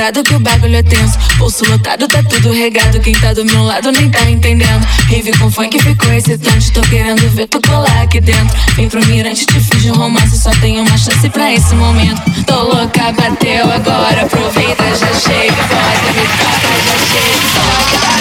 parado que o bagulho é tenso. Pulso lotado, tá tudo regado. Quem tá do meu lado nem tá entendendo. Rive com funk ficou excitante. Tô querendo ver tu colar aqui dentro. Vem pro mirante, te fiz um romance. Só tenho uma chance pra esse momento. Tô louca, bateu agora. Aproveita, já chega, bota, me toca, já chega, toca.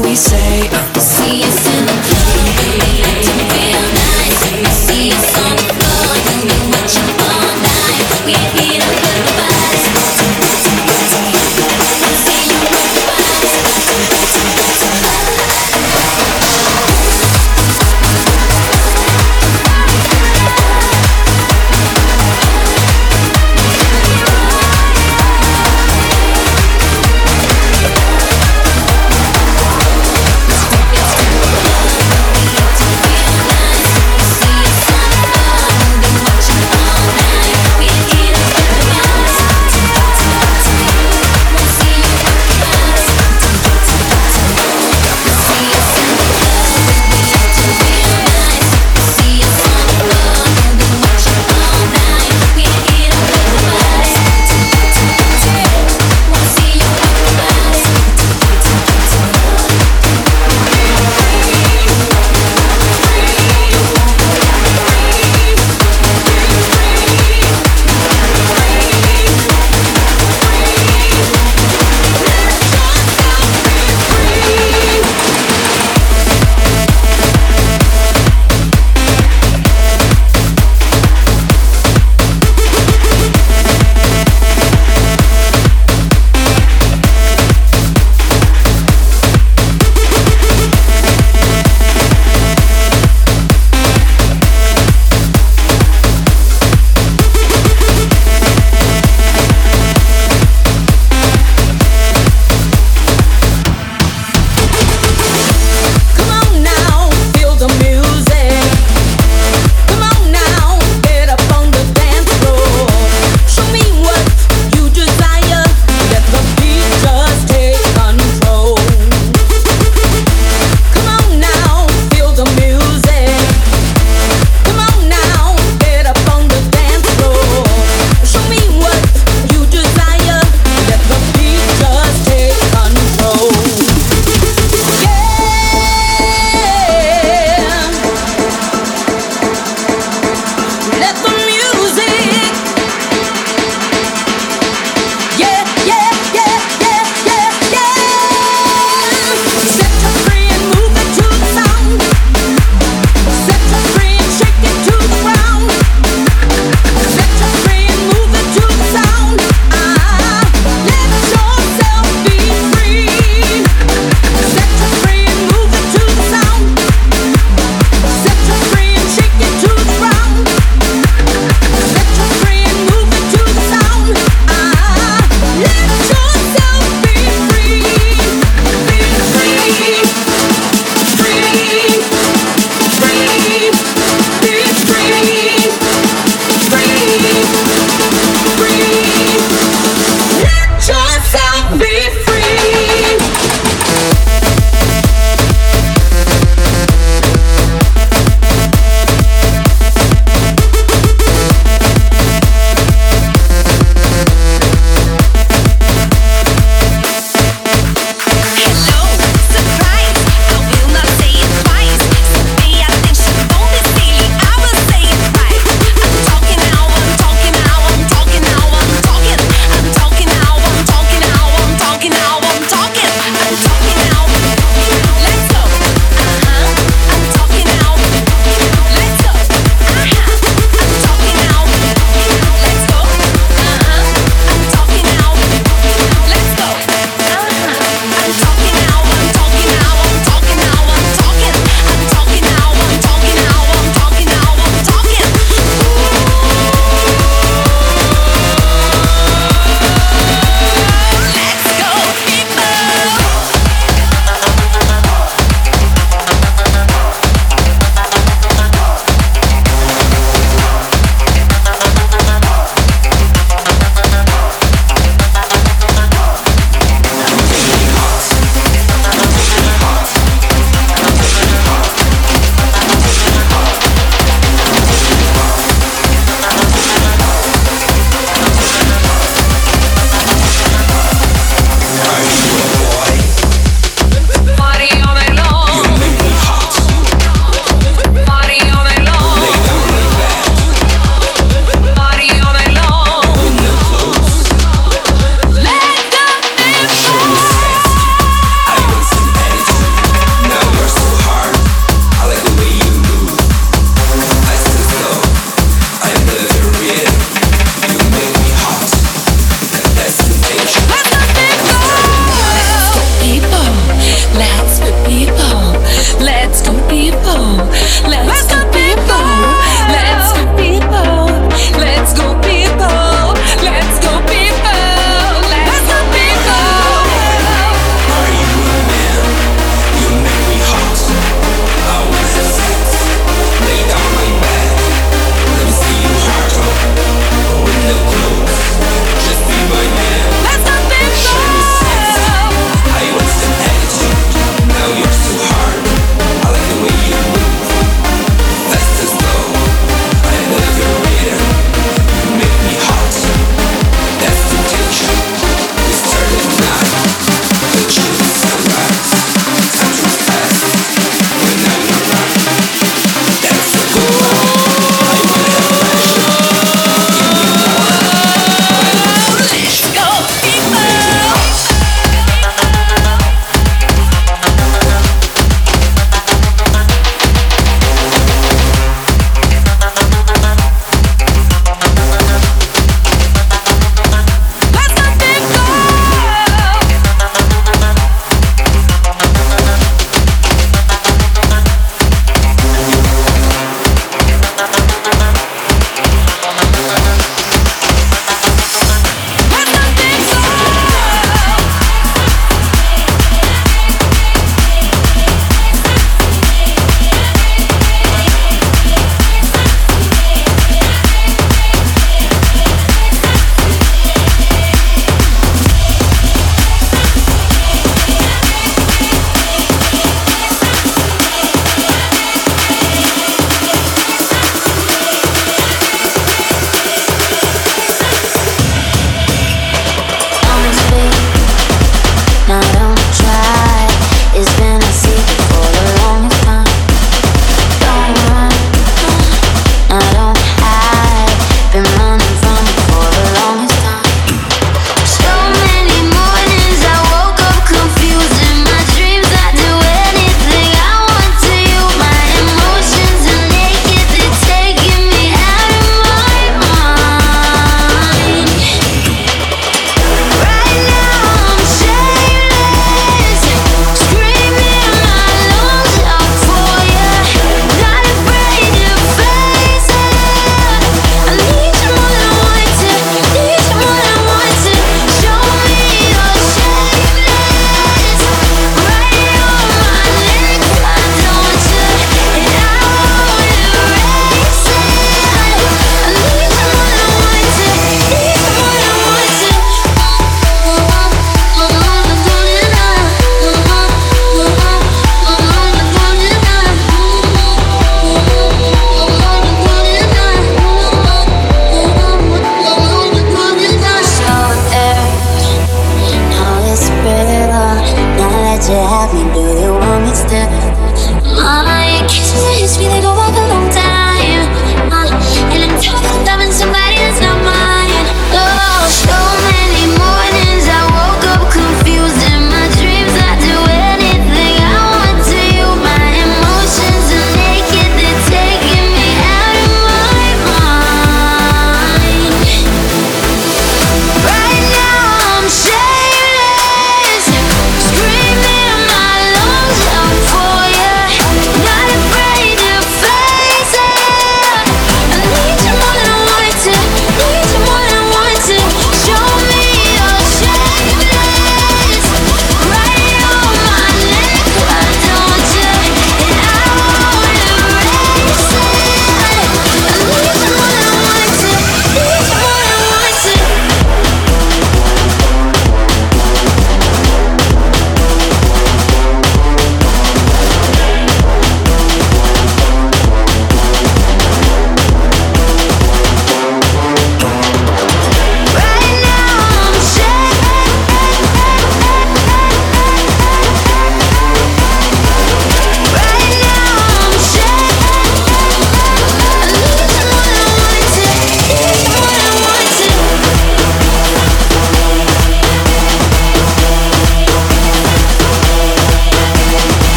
we say? See you soon.